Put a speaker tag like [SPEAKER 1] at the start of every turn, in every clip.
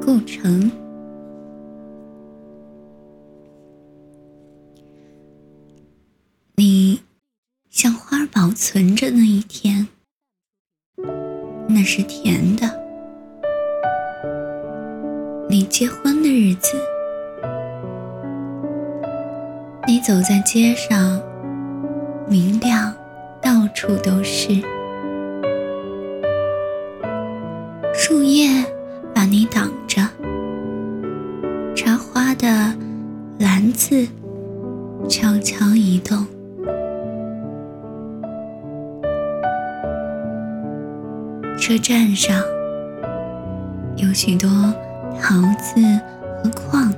[SPEAKER 1] 构成。你像花保存着那一天，那是甜的。你结婚的日子，你走在街上，明亮，到处都是。树叶把你挡着，插花的篮子悄悄移动。车站上有许多桃子和矿，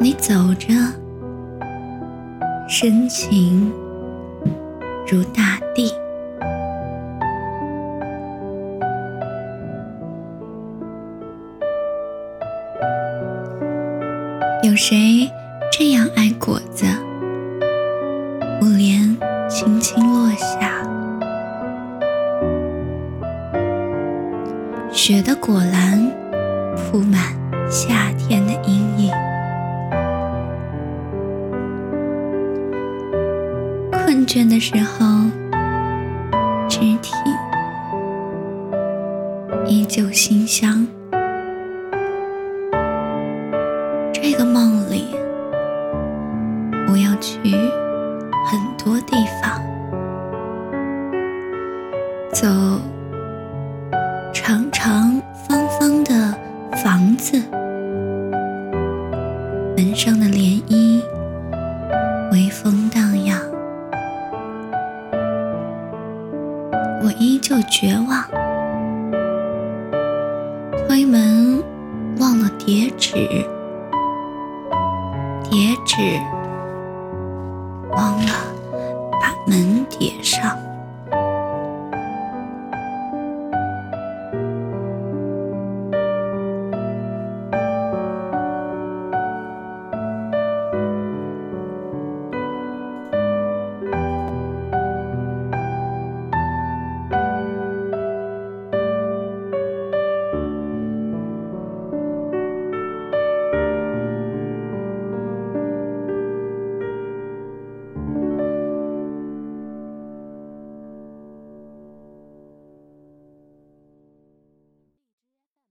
[SPEAKER 1] 你走着，深情如大地。有谁这样爱果子？木莲轻轻落下，雪的果篮铺满夏天的阴影。困倦的时候，肢体依旧馨香。个梦里，我要去很多地方，走长长方方的房子，门上的涟漪微风荡漾，我依旧绝望，推门忘了叠纸。叠纸，忘了把门叠上。